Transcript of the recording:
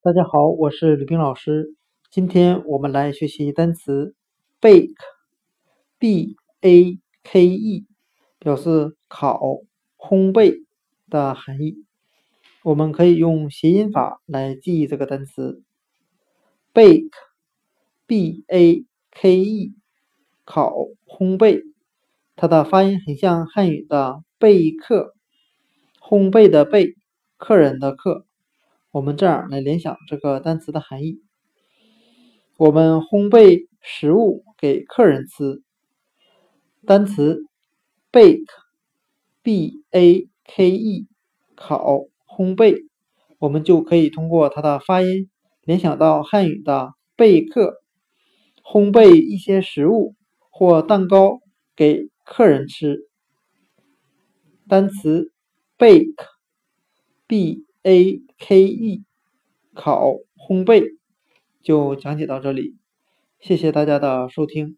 大家好，我是吕冰老师。今天我们来学习单词 bake，b a k e，表示烤、烘焙的含义。我们可以用谐音法来记忆这个单词 bake，b a k e，烤、烘焙。它的发音很像汉语的备课，烘焙的焙，客人的客。我们这样来联想这个单词的含义：我们烘焙食物给客人吃。单词 bake，b a k e，烤、烘焙，我们就可以通过它的发音联想到汉语的备课，烘焙一些食物或蛋糕给客人吃。单词 bake，b。A k e 烤烘焙就讲解到这里，谢谢大家的收听。